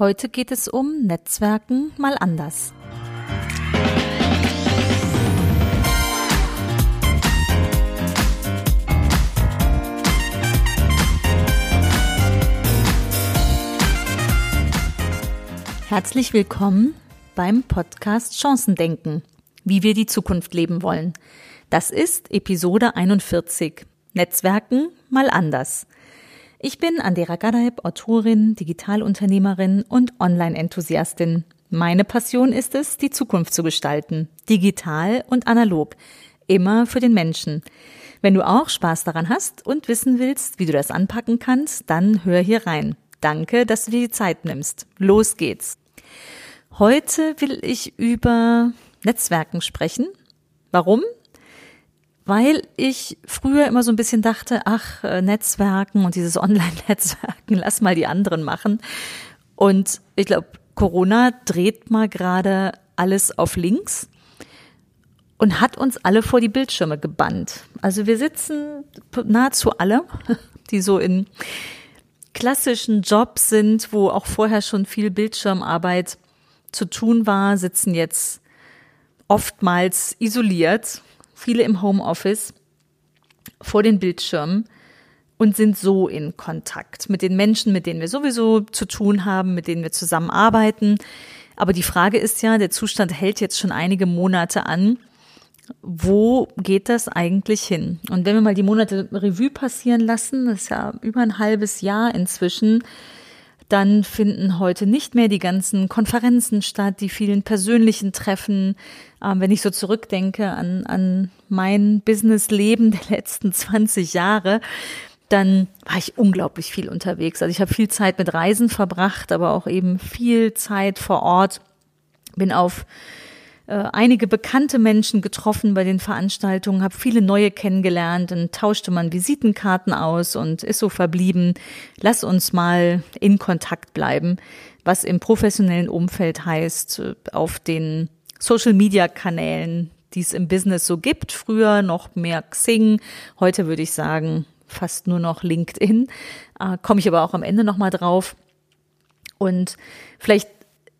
Heute geht es um Netzwerken mal anders. Herzlich willkommen beim Podcast Chancendenken, wie wir die Zukunft leben wollen. Das ist Episode 41. Netzwerken mal anders. Ich bin Andera Gadaib, Autorin, Digitalunternehmerin und Online-Enthusiastin. Meine Passion ist es, die Zukunft zu gestalten, digital und analog, immer für den Menschen. Wenn du auch Spaß daran hast und wissen willst, wie du das anpacken kannst, dann hör hier rein. Danke, dass du dir die Zeit nimmst. Los geht's. Heute will ich über Netzwerken sprechen. Warum? Weil ich früher immer so ein bisschen dachte, ach, äh, Netzwerken und dieses Online-Netzwerken, lass mal die anderen machen. Und ich glaube, Corona dreht mal gerade alles auf links und hat uns alle vor die Bildschirme gebannt. Also wir sitzen nahezu alle, die so in klassischen Jobs sind, wo auch vorher schon viel Bildschirmarbeit zu tun war, sitzen jetzt oftmals isoliert viele im Homeoffice vor den Bildschirmen und sind so in Kontakt mit den Menschen, mit denen wir sowieso zu tun haben, mit denen wir zusammenarbeiten. Aber die Frage ist ja, der Zustand hält jetzt schon einige Monate an. Wo geht das eigentlich hin? Und wenn wir mal die Monate Revue passieren lassen, das ist ja über ein halbes Jahr inzwischen, dann finden heute nicht mehr die ganzen Konferenzen statt, die vielen persönlichen Treffen. Ähm, wenn ich so zurückdenke an, an mein Businessleben der letzten 20 Jahre, dann war ich unglaublich viel unterwegs. Also ich habe viel Zeit mit Reisen verbracht, aber auch eben viel Zeit vor Ort. Bin auf äh, einige bekannte Menschen getroffen bei den Veranstaltungen, habe viele neue kennengelernt, dann tauschte man Visitenkarten aus und ist so verblieben, lass uns mal in Kontakt bleiben, was im professionellen Umfeld heißt, äh, auf den Social-Media-Kanälen, die es im Business so gibt. Früher noch mehr Xing, heute würde ich sagen fast nur noch LinkedIn. Äh, Komme ich aber auch am Ende nochmal drauf. Und vielleicht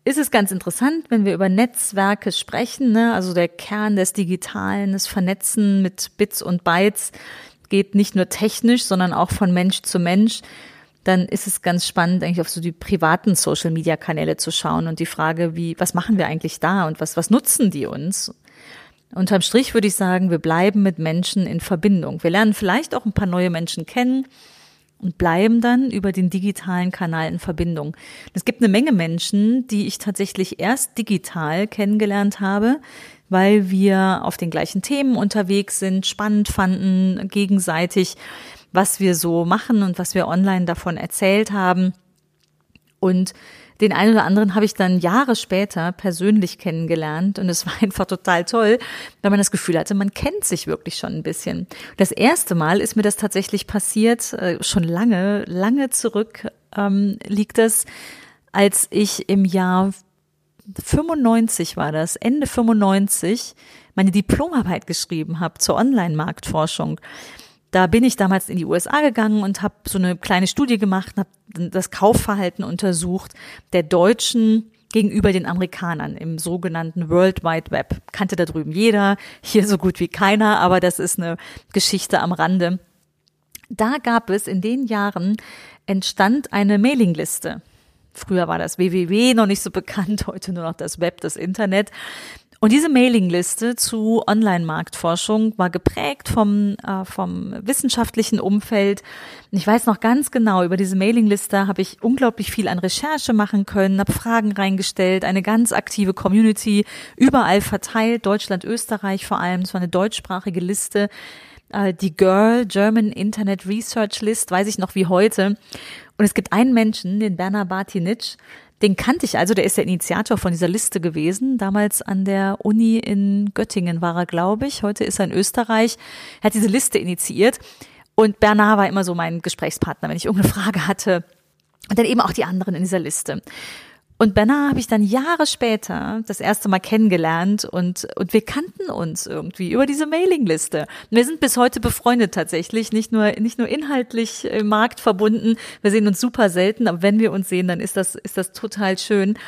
ist es ganz interessant, wenn wir über Netzwerke sprechen, ne? also der Kern des Digitalen, das Vernetzen mit Bits und Bytes geht nicht nur technisch, sondern auch von Mensch zu Mensch. Dann ist es ganz spannend, eigentlich auf so die privaten Social Media Kanäle zu schauen und die Frage, wie, was machen wir eigentlich da und was, was nutzen die uns? Unterm Strich würde ich sagen, wir bleiben mit Menschen in Verbindung. Wir lernen vielleicht auch ein paar neue Menschen kennen und bleiben dann über den digitalen Kanal in Verbindung. Es gibt eine Menge Menschen, die ich tatsächlich erst digital kennengelernt habe, weil wir auf den gleichen Themen unterwegs sind, spannend fanden, gegenseitig, was wir so machen und was wir online davon erzählt haben. Und den einen oder anderen habe ich dann Jahre später persönlich kennengelernt und es war einfach total toll, weil man das Gefühl hatte, man kennt sich wirklich schon ein bisschen. Das erste Mal ist mir das tatsächlich passiert, äh, schon lange, lange zurück ähm, liegt das, als ich im Jahr 95 war das, Ende 95, meine Diplomarbeit geschrieben habe zur Online-Marktforschung. Da bin ich damals in die USA gegangen und habe so eine kleine Studie gemacht, habe das Kaufverhalten untersucht der Deutschen gegenüber den Amerikanern im sogenannten World Wide Web. Kannte da drüben jeder, hier so gut wie keiner, aber das ist eine Geschichte am Rande. Da gab es in den Jahren entstand eine Mailingliste. Früher war das www noch nicht so bekannt, heute nur noch das Web, das Internet. Und diese Mailingliste zu Online-Marktforschung war geprägt vom, äh, vom wissenschaftlichen Umfeld. Ich weiß noch ganz genau, über diese Mailingliste habe ich unglaublich viel an Recherche machen können, habe Fragen reingestellt, eine ganz aktive Community überall verteilt, Deutschland, Österreich vor allem. Es war eine deutschsprachige Liste. Äh, die Girl German Internet Research List, weiß ich noch wie heute. Und es gibt einen Menschen, den Bernard Bartinitsch, den kannte ich also, der ist der Initiator von dieser Liste gewesen. Damals an der Uni in Göttingen war er, glaube ich. Heute ist er in Österreich. Er hat diese Liste initiiert. Und Bernard war immer so mein Gesprächspartner, wenn ich irgendeine Frage hatte. Und dann eben auch die anderen in dieser Liste. Und Bernard habe ich dann Jahre später das erste Mal kennengelernt und, und wir kannten uns irgendwie über diese Mailingliste. Wir sind bis heute befreundet tatsächlich, nicht nur, nicht nur inhaltlich im Markt verbunden. Wir sehen uns super selten, aber wenn wir uns sehen, dann ist das, ist das total schön.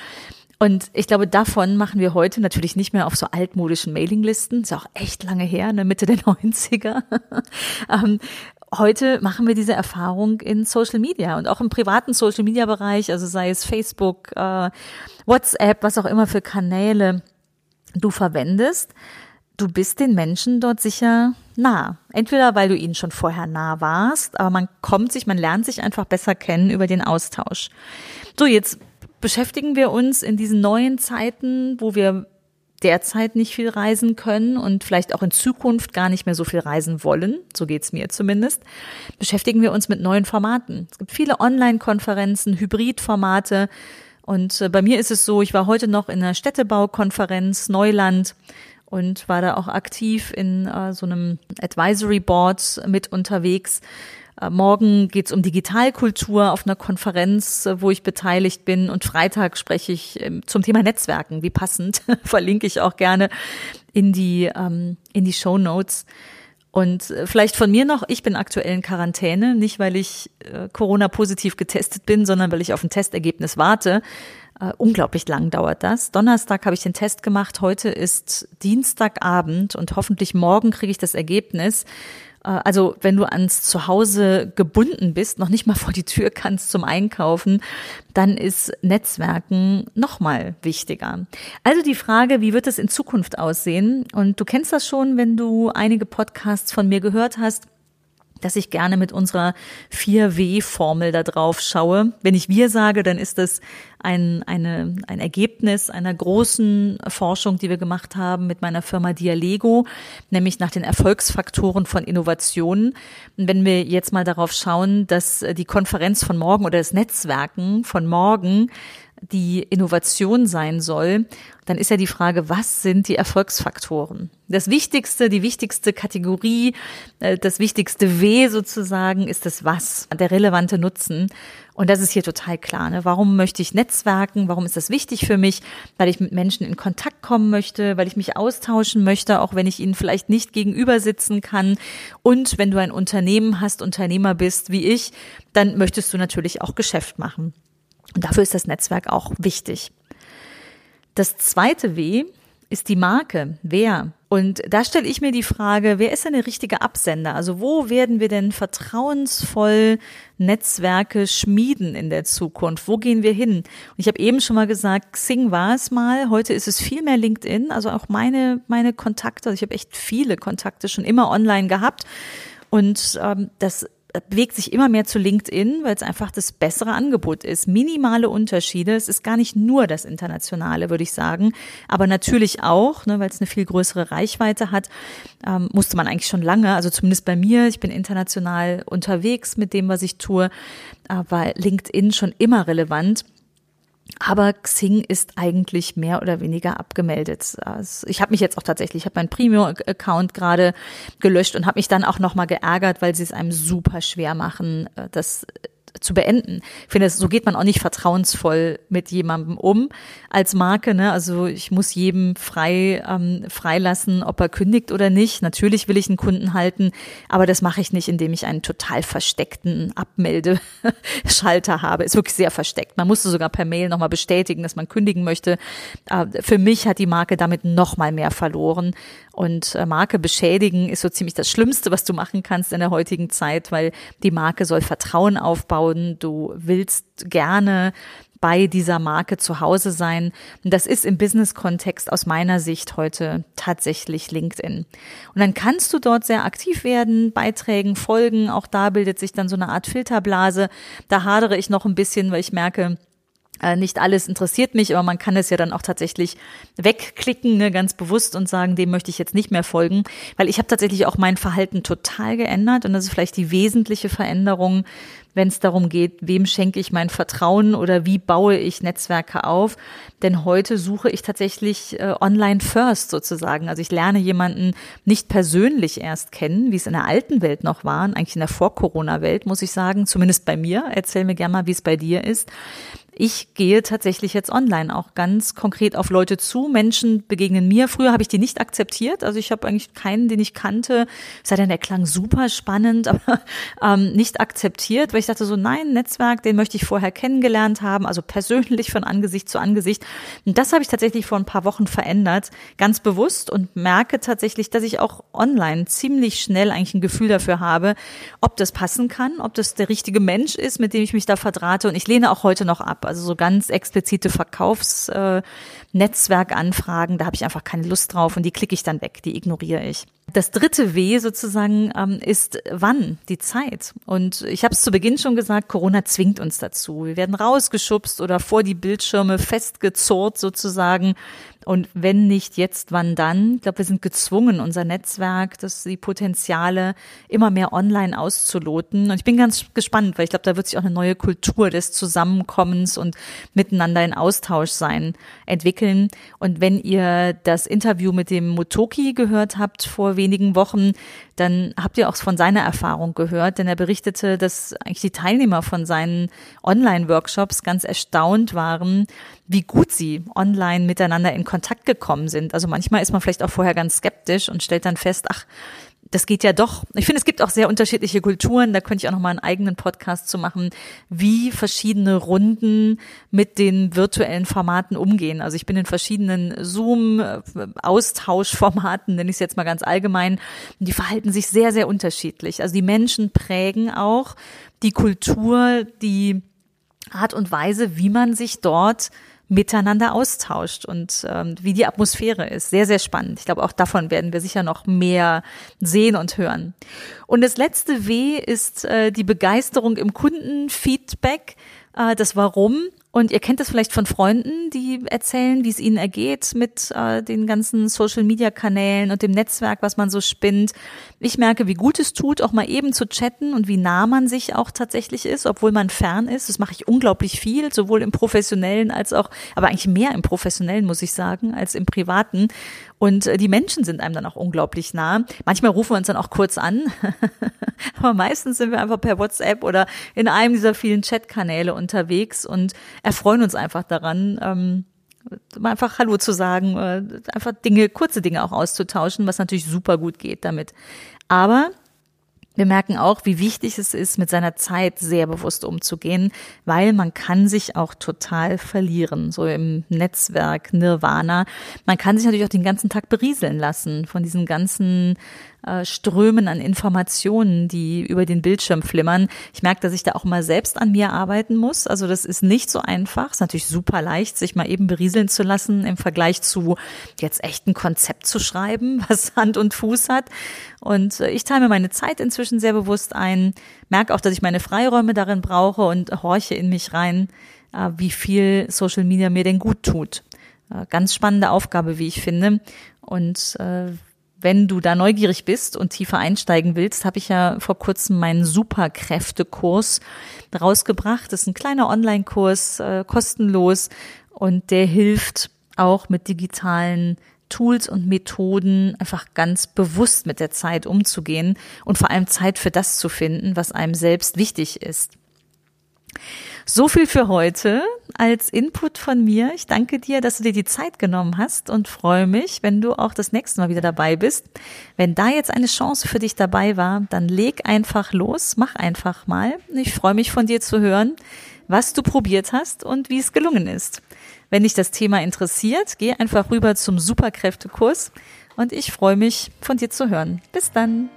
Und ich glaube, davon machen wir heute natürlich nicht mehr auf so altmodischen Mailinglisten. Ist auch echt lange her, in der Mitte der 90er. ähm, heute machen wir diese Erfahrung in Social Media und auch im privaten Social Media Bereich, also sei es Facebook, äh, WhatsApp, was auch immer für Kanäle du verwendest. Du bist den Menschen dort sicher nah. Entweder weil du ihnen schon vorher nah warst, aber man kommt sich, man lernt sich einfach besser kennen über den Austausch. So, jetzt beschäftigen wir uns in diesen neuen Zeiten, wo wir derzeit nicht viel reisen können und vielleicht auch in Zukunft gar nicht mehr so viel reisen wollen, so geht's mir zumindest, beschäftigen wir uns mit neuen Formaten. Es gibt viele Online-Konferenzen, Hybrid-Formate und äh, bei mir ist es so, ich war heute noch in einer Städtebaukonferenz Neuland und war da auch aktiv in äh, so einem Advisory Board mit unterwegs morgen geht es um Digitalkultur auf einer Konferenz, äh, wo ich beteiligt bin. Und Freitag spreche ich ähm, zum Thema Netzwerken. Wie passend, verlinke ich auch gerne in die, ähm, in die Show Notes. Und äh, vielleicht von mir noch, ich bin aktuell in Quarantäne, nicht weil ich äh, Corona-positiv getestet bin, sondern weil ich auf ein Testergebnis warte. Äh, unglaublich lang dauert das. Donnerstag habe ich den Test gemacht, heute ist Dienstagabend und hoffentlich morgen kriege ich das Ergebnis. Äh, also wenn du ans Zuhause gebunden bist, noch nicht mal vor die Tür kannst zum Einkaufen, dann ist Netzwerken nochmal wichtiger. Also die Frage, wie wird es in Zukunft aussehen? Und du kennst das schon, wenn du einige Podcasts von mir gehört hast dass ich gerne mit unserer 4W-Formel da drauf schaue. Wenn ich wir sage, dann ist das ein, eine, ein Ergebnis einer großen Forschung, die wir gemacht haben mit meiner Firma Dialego, nämlich nach den Erfolgsfaktoren von Innovationen. Wenn wir jetzt mal darauf schauen, dass die Konferenz von morgen oder das Netzwerken von morgen die Innovation sein soll, dann ist ja die Frage, was sind die Erfolgsfaktoren? Das Wichtigste, die wichtigste Kategorie, äh, das wichtigste W sozusagen ist das Was, der relevante Nutzen. Und das ist hier total klar. Ne? Warum möchte ich Netzwerken? Warum ist das wichtig für mich? Weil ich mit Menschen in Kontakt kommen möchte, weil ich mich austauschen möchte, auch wenn ich ihnen vielleicht nicht gegenüber sitzen kann. Und wenn du ein Unternehmen hast, Unternehmer bist wie ich, dann möchtest du natürlich auch Geschäft machen. Und dafür ist das Netzwerk auch wichtig. Das zweite W ist die Marke. Wer? Und da stelle ich mir die Frage, wer ist denn der richtige Absender? Also wo werden wir denn vertrauensvoll Netzwerke schmieden in der Zukunft? Wo gehen wir hin? Und ich habe eben schon mal gesagt, Xing war es mal, heute ist es viel mehr LinkedIn, also auch meine, meine Kontakte, also ich habe echt viele Kontakte schon immer online gehabt. Und ähm, das bewegt sich immer mehr zu LinkedIn, weil es einfach das bessere Angebot ist. Minimale Unterschiede. Es ist gar nicht nur das Internationale, würde ich sagen, aber natürlich auch, ne, weil es eine viel größere Reichweite hat, ähm, musste man eigentlich schon lange, also zumindest bei mir, ich bin international unterwegs mit dem, was ich tue, war LinkedIn schon immer relevant. Aber Xing ist eigentlich mehr oder weniger abgemeldet. Also ich habe mich jetzt auch tatsächlich, ich habe meinen Premium-Account gerade gelöscht und habe mich dann auch nochmal geärgert, weil sie es einem super schwer machen, äh, das zu beenden. Ich finde, so geht man auch nicht vertrauensvoll mit jemandem um als Marke. Ne? Also ich muss jedem frei ähm, freilassen, ob er kündigt oder nicht. Natürlich will ich einen Kunden halten, aber das mache ich nicht, indem ich einen total versteckten Abmeldeschalter habe. Ist wirklich sehr versteckt. Man musste sogar per Mail nochmal bestätigen, dass man kündigen möchte. Äh, für mich hat die Marke damit nochmal mehr verloren. Und äh, Marke beschädigen ist so ziemlich das Schlimmste, was du machen kannst in der heutigen Zeit, weil die Marke soll Vertrauen aufbauen. Du willst gerne bei dieser Marke zu Hause sein. Das ist im Business-Kontext aus meiner Sicht heute tatsächlich LinkedIn. Und dann kannst du dort sehr aktiv werden, Beiträgen folgen. Auch da bildet sich dann so eine Art Filterblase. Da hadere ich noch ein bisschen, weil ich merke, nicht alles interessiert mich, aber man kann es ja dann auch tatsächlich wegklicken, ne, ganz bewusst und sagen, dem möchte ich jetzt nicht mehr folgen, weil ich habe tatsächlich auch mein Verhalten total geändert und das ist vielleicht die wesentliche Veränderung, wenn es darum geht, wem schenke ich mein Vertrauen oder wie baue ich Netzwerke auf. Denn heute suche ich tatsächlich äh, online first sozusagen. Also ich lerne jemanden nicht persönlich erst kennen, wie es in der alten Welt noch war, eigentlich in der Vor-Corona-Welt, muss ich sagen, zumindest bei mir. Erzähl mir gerne mal, wie es bei dir ist. Ich gehe tatsächlich jetzt online auch ganz konkret auf Leute zu. Menschen begegnen mir. Früher habe ich die nicht akzeptiert. Also ich habe eigentlich keinen, den ich kannte. Sei denn, der klang super spannend, aber ähm, nicht akzeptiert, weil ich dachte so, nein, Netzwerk, den möchte ich vorher kennengelernt haben, also persönlich von Angesicht zu Angesicht. Und das habe ich tatsächlich vor ein paar Wochen verändert, ganz bewusst und merke tatsächlich, dass ich auch online ziemlich schnell eigentlich ein Gefühl dafür habe, ob das passen kann, ob das der richtige Mensch ist, mit dem ich mich da verdrahte. Und ich lehne auch heute noch ab. Also so ganz explizite Verkaufsnetzwerkanfragen, äh, da habe ich einfach keine Lust drauf und die klicke ich dann weg, die ignoriere ich. Das dritte W sozusagen ähm, ist wann, die Zeit. Und ich habe es zu Beginn schon gesagt, Corona zwingt uns dazu. Wir werden rausgeschubst oder vor die Bildschirme festgezurrt sozusagen. Und wenn nicht jetzt, wann dann? Ich glaube, wir sind gezwungen, unser Netzwerk, das die Potenziale immer mehr online auszuloten. Und ich bin ganz gespannt, weil ich glaube, da wird sich auch eine neue Kultur des Zusammenkommens und miteinander in Austausch sein entwickeln. Und wenn ihr das Interview mit dem Motoki gehört habt vor wenigen Wochen, dann habt ihr auch von seiner Erfahrung gehört, denn er berichtete, dass eigentlich die Teilnehmer von seinen Online-Workshops ganz erstaunt waren, wie gut sie online miteinander in Kontakt gekommen sind. Also manchmal ist man vielleicht auch vorher ganz skeptisch und stellt dann fest, ach, das geht ja doch. Ich finde, es gibt auch sehr unterschiedliche Kulturen. Da könnte ich auch noch mal einen eigenen Podcast zu machen, wie verschiedene Runden mit den virtuellen Formaten umgehen. Also ich bin in verschiedenen Zoom-Austauschformaten, nenne ich es jetzt mal ganz allgemein. Die verhalten sich sehr, sehr unterschiedlich. Also die Menschen prägen auch die Kultur, die Art und Weise, wie man sich dort miteinander austauscht und ähm, wie die Atmosphäre ist. Sehr, sehr spannend. Ich glaube, auch davon werden wir sicher noch mehr sehen und hören. Und das letzte W ist äh, die Begeisterung im Kundenfeedback, äh, das Warum und ihr kennt das vielleicht von Freunden, die erzählen, wie es ihnen ergeht mit äh, den ganzen Social-Media-Kanälen und dem Netzwerk, was man so spinnt. Ich merke, wie gut es tut, auch mal eben zu chatten und wie nah man sich auch tatsächlich ist, obwohl man fern ist. Das mache ich unglaublich viel, sowohl im professionellen als auch, aber eigentlich mehr im professionellen, muss ich sagen, als im privaten. Und äh, die Menschen sind einem dann auch unglaublich nah. Manchmal rufen wir uns dann auch kurz an, aber meistens sind wir einfach per WhatsApp oder in einem dieser vielen Chatkanäle unterwegs und erfreuen uns einfach daran. Ähm, einfach Hallo zu sagen, äh, einfach Dinge, kurze Dinge auch auszutauschen, was natürlich super gut geht damit. Aber wir merken auch, wie wichtig es ist, mit seiner Zeit sehr bewusst umzugehen, weil man kann sich auch total verlieren, so im Netzwerk Nirvana. Man kann sich natürlich auch den ganzen Tag berieseln lassen von diesen ganzen äh, Strömen an Informationen, die über den Bildschirm flimmern. Ich merke, dass ich da auch mal selbst an mir arbeiten muss. Also das ist nicht so einfach. Es ist natürlich super leicht, sich mal eben berieseln zu lassen im Vergleich zu jetzt echt ein Konzept zu schreiben, was Hand und Fuß hat. Und äh, ich teile mir meine Zeit inzwischen sehr bewusst ein, merke auch, dass ich meine Freiräume darin brauche und horche in mich rein, äh, wie viel Social Media mir denn gut tut. Ganz spannende Aufgabe, wie ich finde. Und äh, wenn du da neugierig bist und tiefer einsteigen willst, habe ich ja vor kurzem meinen Superkräftekurs rausgebracht. Das ist ein kleiner Online-Kurs, äh, kostenlos und der hilft auch mit digitalen Tools und Methoden einfach ganz bewusst mit der Zeit umzugehen und vor allem Zeit für das zu finden, was einem selbst wichtig ist. So viel für heute als Input von mir. Ich danke dir, dass du dir die Zeit genommen hast und freue mich, wenn du auch das nächste Mal wieder dabei bist. Wenn da jetzt eine Chance für dich dabei war, dann leg einfach los, mach einfach mal. Ich freue mich von dir zu hören, was du probiert hast und wie es gelungen ist. Wenn dich das Thema interessiert, geh einfach rüber zum Superkräftekurs und ich freue mich von dir zu hören. Bis dann.